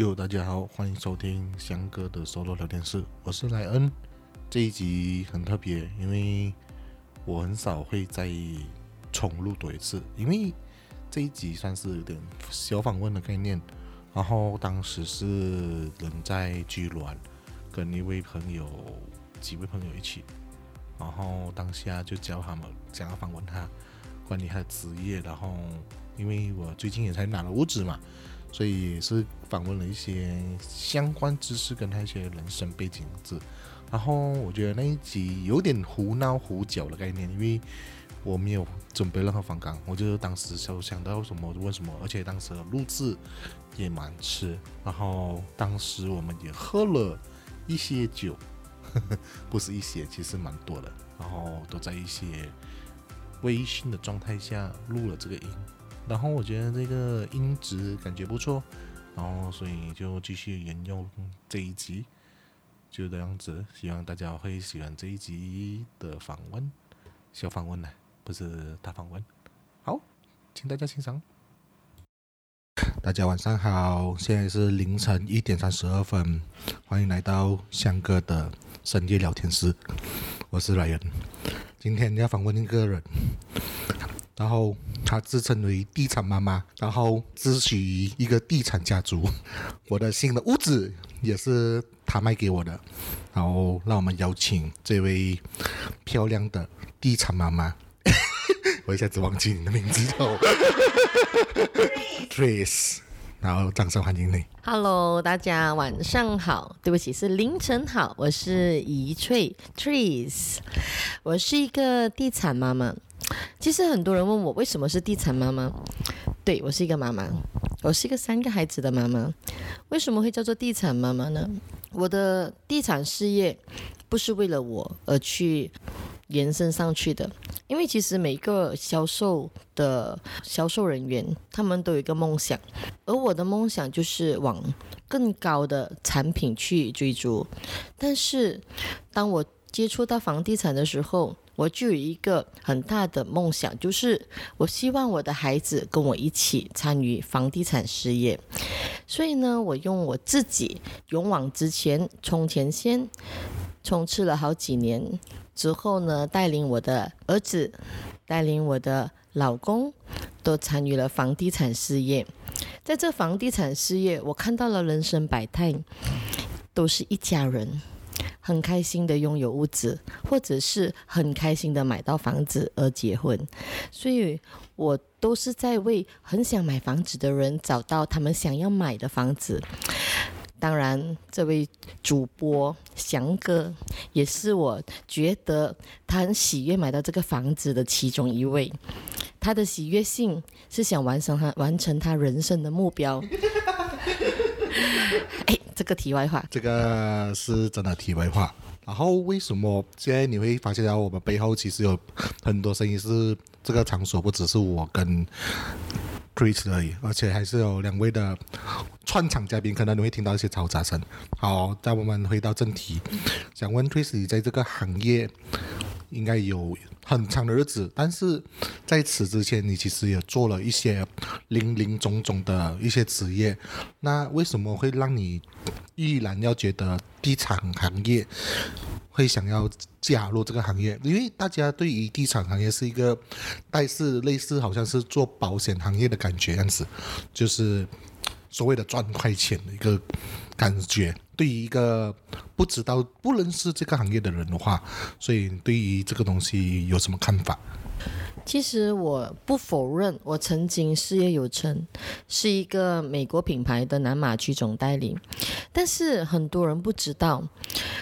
哟，大家好，欢迎收听翔哥的 solo 聊天室，我是莱恩。这一集很特别，因为我很少会再重录多一次，因为这一集算是有点小访问的概念。然后当时是人在居銮，跟一位朋友、几位朋友一起，然后当下就叫他们想要访问他关于他的职业，然后因为我最近也才拿了屋子嘛。所以也是访问了一些相关知识跟他一些人生背景字，然后我觉得那一集有点胡闹胡搅的概念，因为我没有准备任何访纲，我就当时就想到什么问什么，而且当时录制也蛮迟，然后当时我们也喝了一些酒，呵 呵不是一些，其实蛮多的，然后都在一些微醺的状态下录了这个音。然后我觉得这个音质感觉不错，然后所以就继续沿用这一集，就这样子。希望大家会喜欢这一集的访问，小访问呢，不是大访问。好，请大家欣赏。大家晚上好，现在是凌晨一点三十二分，欢迎来到香哥的深夜聊天室，我是来人。今天要访问一个人。然后她自称为地产妈妈，然后自诩于一个地产家族。我的新的屋子也是她卖给我的。然后让我们邀请这位漂亮的地产妈妈，我一下子忘记你的名字了。Trace，然后掌声欢迎你。Hello，大家晚上好，对不起是凌晨好，我是怡翠，Trees 我是一个地产妈妈。其实很多人问我为什么是地产妈妈，对我是一个妈妈，我是一个三个孩子的妈妈。为什么会叫做地产妈妈呢？我的地产事业不是为了我而去延伸上去的，因为其实每个销售的销售人员，他们都有一个梦想，而我的梦想就是往更高的产品去追逐。但是当我接触到房地产的时候，我就有一个很大的梦想，就是我希望我的孩子跟我一起参与房地产事业。所以呢，我用我自己勇往直前，冲前线，冲刺了好几年之后呢，带领我的儿子，带领我的老公，都参与了房地产事业。在这房地产事业，我看到了人生百态，都是一家人。很开心的拥有屋子，或者是很开心的买到房子而结婚，所以我都是在为很想买房子的人找到他们想要买的房子。当然，这位主播翔哥也是我觉得他很喜悦买到这个房子的其中一位。他的喜悦性是想完成他完成他人生的目标。哎。这个题外话，这个是真的题外话。然后为什么现在你会发现到我们背后其实有很多声音？是这个场所不只是我跟 Chris 而已，而且还是有两位的串场嘉宾，可能你会听到一些嘈杂声。好，在我们回到正题，想问 Chris，你在这个行业应该有。很长的日子，但是在此之前，你其实也做了一些零零总总的一些职业。那为什么会让你毅然要觉得地产行业会想要加入这个行业？因为大家对于地产行业是一个但是类似好像是做保险行业的感觉样子，就是所谓的赚快钱的一个感觉。对于一个不知道、不认识这个行业的人的话，所以对于这个东西有什么看法？其实我不否认，我曾经事业有成，是一个美国品牌的南马区总代理。但是很多人不知道，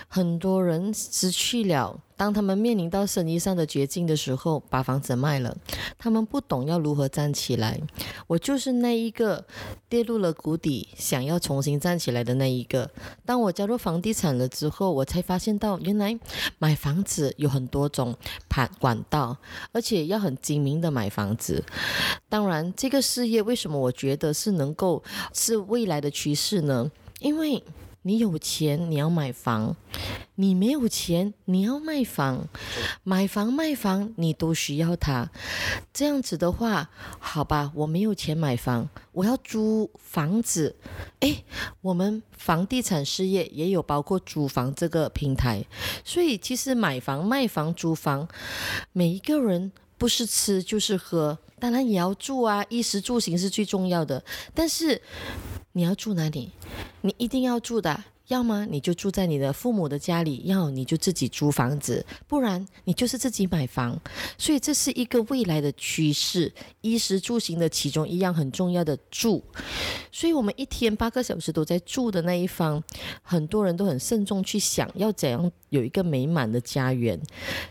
很多人失去了，当他们面临到生意上的绝境的时候，把房子卖了，他们不懂要如何站起来。我就是那一个跌入了谷底，想要重新站起来的那一个。当我加入房地产了之后，我才发现到原来买房子有很多种盘管道，而且要很精明的买房子。当然，这个事业为什么我觉得是能够是未来的趋势呢？因为你有钱你要买房，你没有钱你要卖房，买房卖房你都需要它。这样子的话，好吧，我没有钱买房，我要租房子。诶，我们房地产事业也有包括租房这个平台，所以其实买房、卖房、租房，每一个人不是吃就是喝，当然也要住啊，衣食住行是最重要的。但是你要住哪里？你一定要住的。要么你就住在你的父母的家里，要你就自己租房子，不然你就是自己买房。所以这是一个未来的趋势，衣食住行的其中一样很重要的住。所以我们一天八个小时都在住的那一方，很多人都很慎重去想要怎样有一个美满的家园。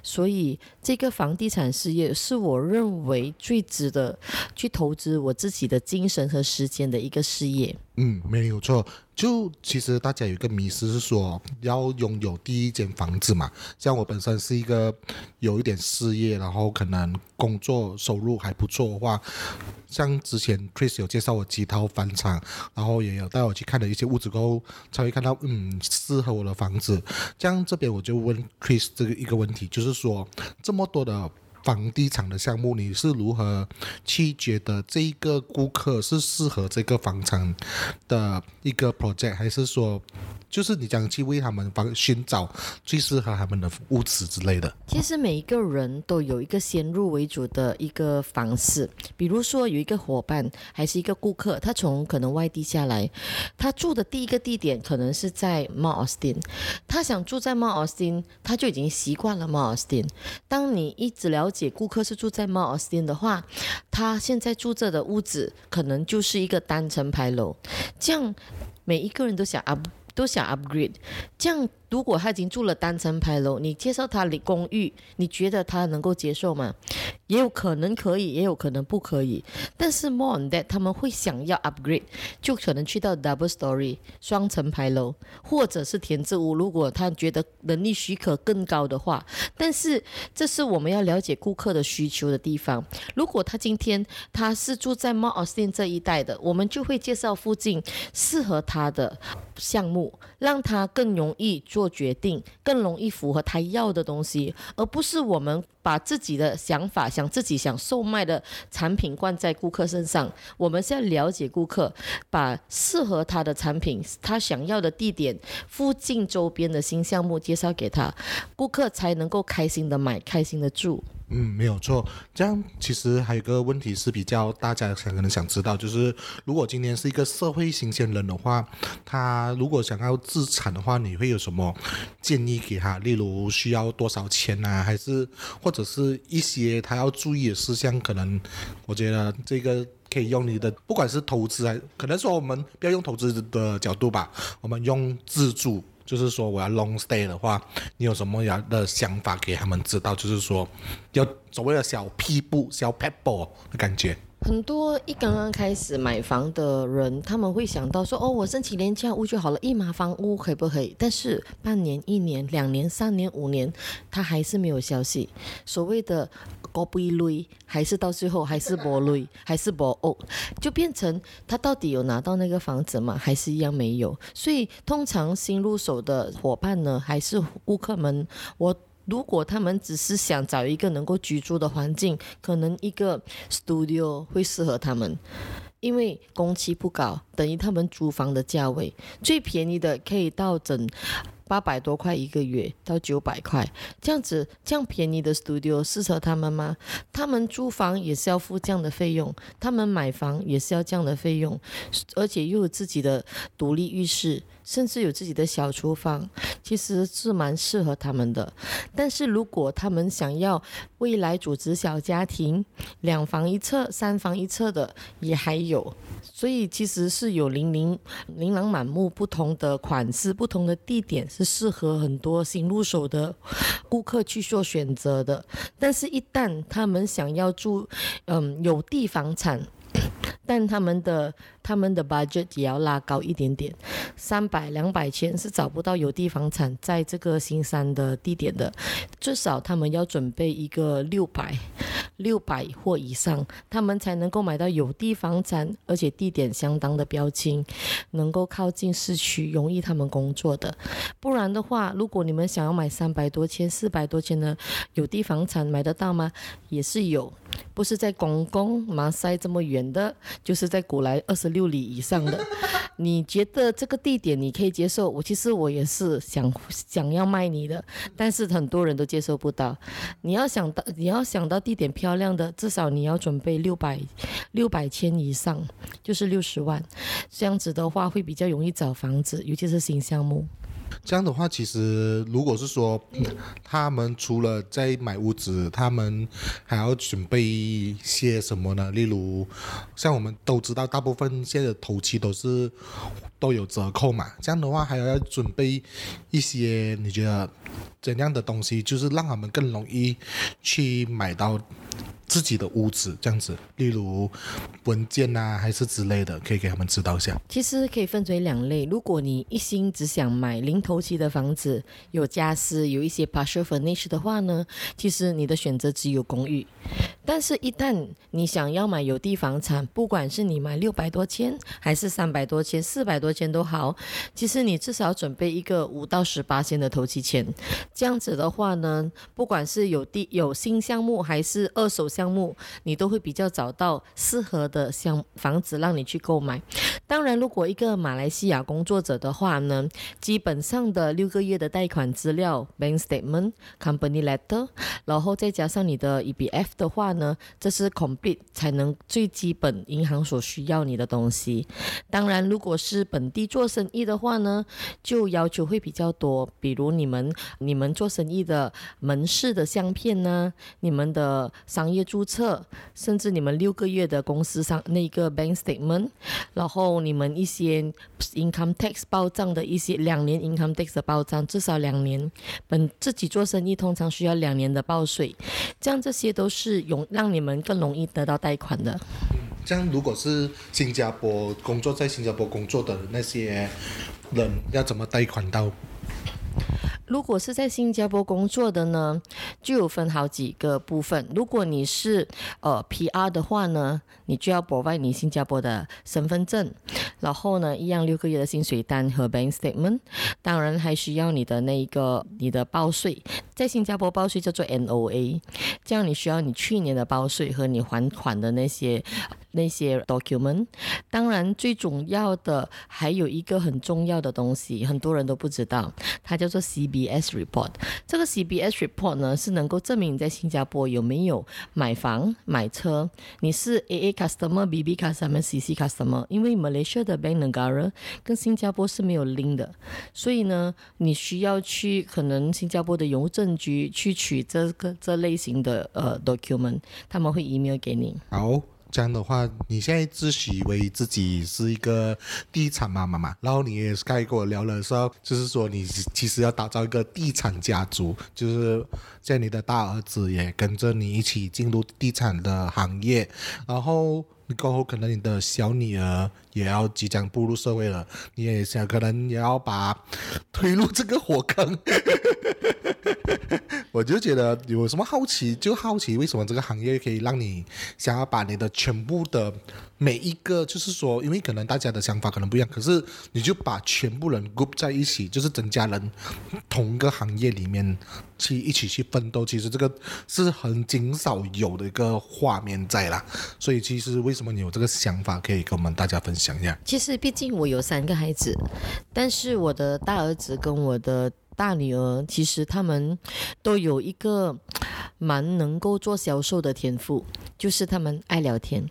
所以这个房地产事业是我认为最值得去投资我自己的精神和时间的一个事业。嗯，没有错。就其实大家有一个迷思是说要拥有第一间房子嘛。像我本身是一个有一点事业，然后可能工作收入还不错的话，像之前 Chris 有介绍我几套房产，然后也有带我去看了一些屋子过后，才会看到嗯适合我的房子。这样这边我就问 Chris 这个一个问题，就是说这么多的。房地产的项目，你是如何去觉得这一个顾客是适合这个房产的一个 project，还是说？就是你讲去为他们帮寻找最适合他们的屋子之类的。其实每一个人都有一个先入为主的一个方式，比如说有一个伙伴还是一个顾客，他从可能外地下来，他住的第一个地点可能是在 Mount Austin，他想住在 Mount Austin，他就已经习惯了 Mount Austin。当你一直了解顾客是住在 Mount Austin 的话，他现在住着的屋子可能就是一个单层牌楼，这样每一个人都想啊。都想 upgrade，这样如果他已经住了单层牌楼，你介绍他离公寓，你觉得他能够接受吗？也有可能可以，也有可能不可以。但是 more on that，他们会想要 upgrade，就可能去到 double story 双层牌楼，或者是田字屋。如果他觉得能力许可更高的话，但是这是我们要了解顾客的需求的地方。如果他今天他是住在 Mount Austin 这一带的，我们就会介绍附近适合他的项目，让他更容易做决定，更容易符合他要的东西，而不是我们。把自己的想法、想自己想售卖的产品灌在顾客身上。我们是要了解顾客，把适合他的产品、他想要的地点附近周边的新项目介绍给他，顾客才能够开心的买、开心的住。嗯，没有错。这样其实还有一个问题是比较大家想可能想知道，就是如果今天是一个社会新鲜人的话，他如果想要自产的话，你会有什么建议给他？例如需要多少钱啊，还是或者是一些他要注意的事项？可能我觉得这个可以用你的，不管是投资还可能说我们不要用投资的角度吧，我们用自住。就是说，我要 long stay 的话，你有什么样的想法给他们知道？就是说，要所谓的小屁步、小 pebble 的感觉。很多一刚刚开始买房的人，他们会想到说：“哦，我申请廉价屋就好了，一马房屋可不可以？”但是半年、一年、两年、三年、五年，他还是没有消息。所谓的高不一类，还是到最后还是不累，还是不哦，就变成他到底有拿到那个房子吗？还是一样没有？所以通常新入手的伙伴呢，还是顾客们，我。如果他们只是想找一个能够居住的环境，可能一个 studio 会适合他们，因为工期不高，等于他们租房的价位，最便宜的可以到整八百多块一个月到九百块，这样子这样便宜的 studio 适合他们吗？他们租房也是要付这样的费用，他们买房也是要这样的费用，而且又有自己的独立浴室。甚至有自己的小厨房，其实是蛮适合他们的。但是如果他们想要未来组织小家庭，两房一厕、三房一厕的也还有，所以其实是有零零琳琅满目不同的款式、不同的地点，是适合很多新入手的顾客去做选择的。但是，一旦他们想要住，嗯，有地房产。但他们的他们的 budget 也要拉高一点点，三百两百千是找不到有地房产在这个新山的地点的，至少他们要准备一个六百六百或以上，他们才能够买到有地房产，而且地点相当的标清，能够靠近市区，容易他们工作的。不然的话，如果你们想要买三百多千、四百多千的有地房产，买得到吗？也是有。不是在公公马赛这么远的，就是在古来二十六六里以上的。你觉得这个地点你可以接受？我其实我也是想想要卖你的，但是很多人都接受不到。你要想到你要想到地点漂亮的，至少你要准备六百六百千以上，就是六十万。这样子的话会比较容易找房子，尤其是新项目。这样的话，其实如果是说，他们除了在买屋子，他们还要准备一些什么呢？例如，像我们都知道，大部分现在的头期都是都有折扣嘛。这样的话，还要要准备一些，你觉得怎样的东西，就是让他们更容易去买到？自己的屋子这样子，例如文件呐，还是之类的，可以给他们指导一下。其实可以分为两类。如果你一心只想买零头期的房子，有家私，有一些 partial furnish 的话呢，其实你的选择只有公寓。但是，一旦你想要买有地房产，不管是你买六百多千，还是三百多千、四百多千都好，其实你至少准备一个五到十八千的头期钱。这样子的话呢，不管是有地有新项目，还是二手。项目你都会比较找到适合的项房子让你去购买。当然，如果一个马来西亚工作者的话呢，基本上的六个月的贷款资料 （bank statement, company letter），然后再加上你的 EBF 的话呢，这是 complete 才能最基本银行所需要你的东西。当然，如果是本地做生意的话呢，就要求会比较多，比如你们你们做生意的门市的相片呢，你们的商业。注册，甚至你们六个月的公司上那个 bank statement，然后你们一些 income tax 报账的一些两年 income tax 的报账，至少两年。本自己做生意通常需要两年的报税，这样这些都是容让你们更容易得到贷款的。这样如果是新加坡工作在新加坡工作的那些人，要怎么贷款到？如果是在新加坡工作的呢，就有分好几个部分。如果你是呃 PR 的话呢，你就要补办你新加坡的身份证，然后呢，一样六个月的薪水单和 bank statement。当然还需要你的那一个你的报税，在新加坡报税叫做 NOA，这样你需要你去年的报税和你还款的那些。那些 document，当然最重要的还有一个很重要的东西，很多人都不知道，它叫做 CBS report。这个 CBS report 呢，是能够证明你在新加坡有没有买房、买车，你是 AA customer、BB customer、CC customer。因为 Malaysia 的 Bank Negara 跟新加坡是没有 link 的，所以呢，你需要去可能新加坡的邮政局去取这个这类型的呃 document，他们会 email 给你。好。这样的话，你现在自诩为自己是一个地产妈妈嘛？然后你也是刚才跟我聊了说，就是说你其实要打造一个地产家族，就是在你的大儿子也跟着你一起进入地产的行业，然后你过后可能你的小女儿也要即将步入社会了，你也想可能也要把 推入这个火坑。我就觉得有什么好奇，就好奇为什么这个行业可以让你想要把你的全部的每一个，就是说，因为可能大家的想法可能不一样，可是你就把全部人 group 在一起，就是增加人同一个行业里面去一起去奋斗。其实这个是很极少有的一个画面在啦。所以其实为什么你有这个想法，可以跟我们大家分享一下？其实毕竟我有三个孩子，但是我的大儿子跟我的。大女儿其实他们都有一个蛮能够做销售的天赋，就是他们爱聊天，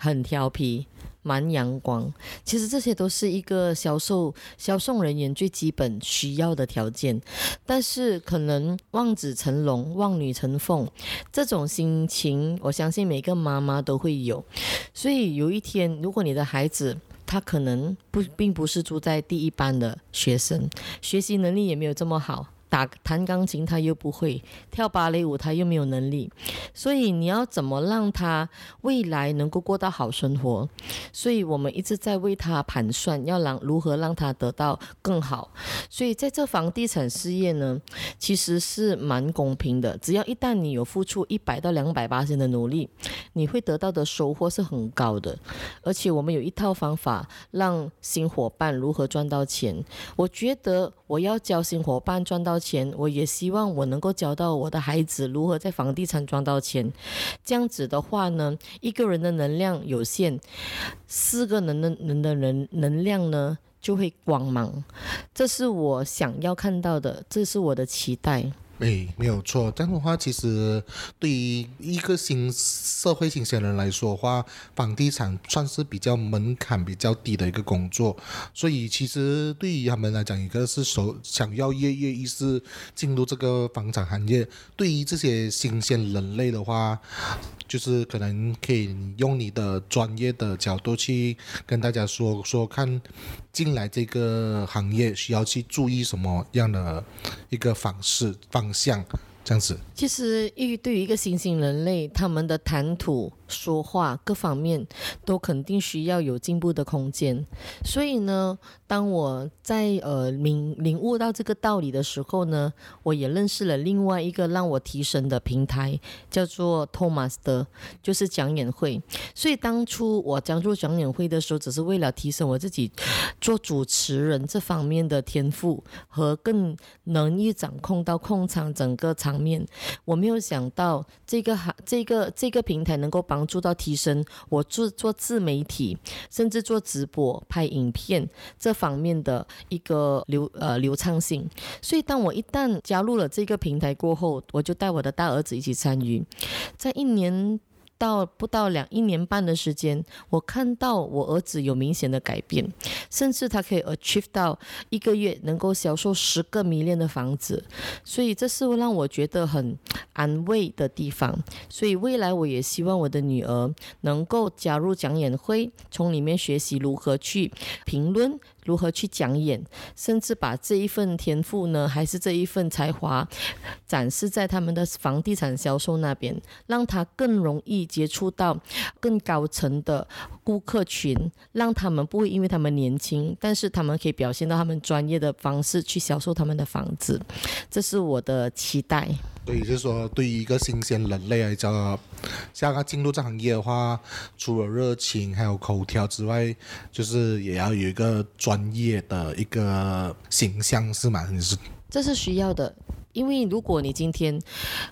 很调皮，蛮阳光。其实这些都是一个销售销售人员最基本需要的条件。但是可能望子成龙、望女成凤这种心情，我相信每个妈妈都会有。所以有一天，如果你的孩子，他可能不并不是住在第一班的学生，学习能力也没有这么好，打弹钢琴他又不会，跳芭蕾舞他又没有能力，所以你要怎么让他未来能够过到好生活？所以我们一直在为他盘算，要让如何让他得到更好。所以在这房地产事业呢，其实是蛮公平的，只要一旦你有付出一百到两百八千的努力，你会得到的收获是很高的。而且我们有一套方法，让新伙伴如何赚到钱。我觉得我要教新伙伴赚到钱，我也希望我能够教到我的孩子如何在房地产赚到钱。这样子的话呢，一个人的能量有限，四个人的人的人能量呢就会光芒。这是我想要看到的，这是我的期待。哎，没有错。这样的话，其实对于一个新社会新鲜人来说的话，房地产算是比较门槛比较低的一个工作。所以，其实对于他们来讲，一个是手想要跃跃欲试进入这个房产行业。对于这些新鲜人类的话，就是可能可以用你的专业的角度去跟大家说说看，进来这个行业需要去注意什么样的一个方式方向，这样子。其实，对于对于一个新兴人类，他们的谈吐、说话各方面都肯定需要有进步的空间。所以呢，当我在呃领领悟到这个道理的时候呢，我也认识了另外一个让我提升的平台，叫做 Thomas 的，就是讲演会。所以当初我加入讲演会的时候，只是为了提升我自己做主持人这方面的天赋和更能易掌控到控场整个场面。我没有想到这个行这个这个平台能够帮助到提升我做做自媒体，甚至做直播、拍影片这方面的一个流呃流畅性。所以当我一旦加入了这个平台过后，我就带我的大儿子一起参与，在一年。到不到两一年半的时间，我看到我儿子有明显的改变，甚至他可以 achieve 到一个月能够销售十个迷恋的房子，所以这是让我觉得很安慰的地方。所以未来我也希望我的女儿能够加入讲演会，从里面学习如何去评论。如何去讲演，甚至把这一份天赋呢，还是这一份才华，展示在他们的房地产销售那边，让他更容易接触到更高层的顾客群，让他们不会因为他们年轻，但是他们可以表现到他们专业的方式去销售他们的房子，这是我的期待。所以就是说，对于一个新鲜人类来讲，像他进入这行业的话，除了热情还有口条之外，就是也要有一个专业的一个形象，是吗？你是？这是需要的。因为如果你今天，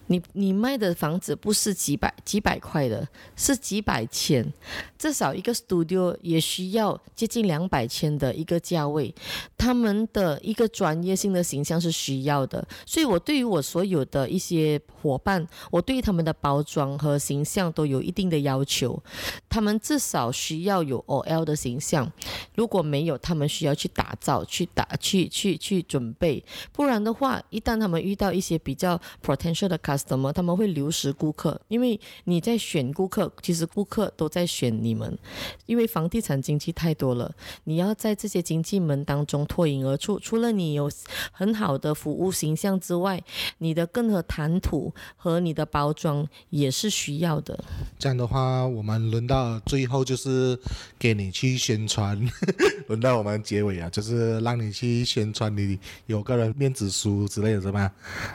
你你卖的房子不是几百几百块的，是几百千，至少一个 studio 也需要接近两百千的一个价位，他们的一个专业性的形象是需要的。所以我对于我所有的一些伙伴，我对他们的包装和形象都有一定的要求，他们至少需要有 OL 的形象，如果没有，他们需要去打造、去打、去去去准备，不然的话，一旦他们遇到一些比较 potential 的 customer，他们会流失顾客，因为你在选顾客，其实顾客都在选你们，因为房地产经济太多了，你要在这些经济门当中脱颖而出，除了你有很好的服务形象之外，你的更和谈吐和你的包装也是需要的。这样的话，我们轮到最后就是给你去宣传，轮到我们结尾啊，就是让你去宣传你有个人面子书之类的，是吧？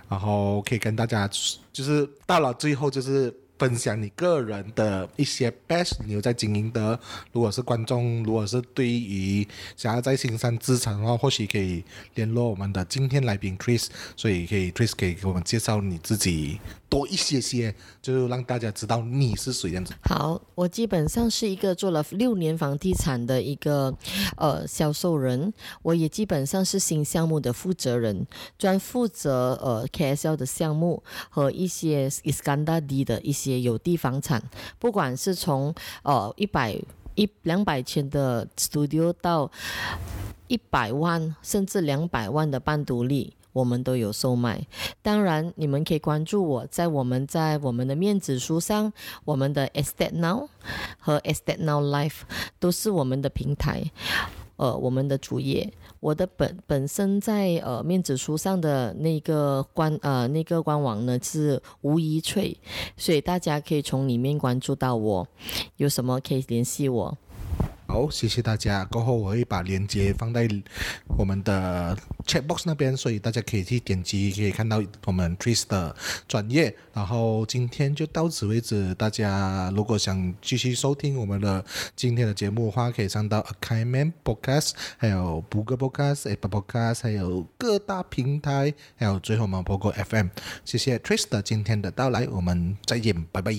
然后可以跟大家，就是到了最后，就是分享你个人的一些 best，你有在经营的。如果是观众，如果是对于想要在新山资产的话，或许可以联络我们的今天来宾 Chris，所以可以 Chris 可以给我们介绍你自己。多一些些，就让大家知道你是谁样子。好，我基本上是一个做了六年房地产的一个呃销售人，我也基本上是新项目的负责人，专负责呃 KSL 的项目和一些 Iskandar 的一些有地房产，不管是从呃一百一两百千的 studio 到一百万甚至两百万的半独立。我们都有售卖，当然你们可以关注我在我们在我们的面子书上，我们的 Estate Now 和 Estate Now Life 都是我们的平台。呃我们的主页。我的本本身在呃面子书上的那个官呃那个官网呢是吴怡翠，所以大家可以从里面关注到我，有什么可以联系我。好，谢谢大家。过后我会把链接放在我们的 chat box 那边，所以大家可以去点击，可以看到我们 Tris 的专业。然后今天就到此为止。大家如果想继续收听我们的今天的节目的话，可以上到 Akaiman Podcast，还有 b o o g l e Podcast、Apple Podcast，还有各大平台，还有最后我们包括 FM。谢谢 Tris 的今天的到来，我们再见，拜拜。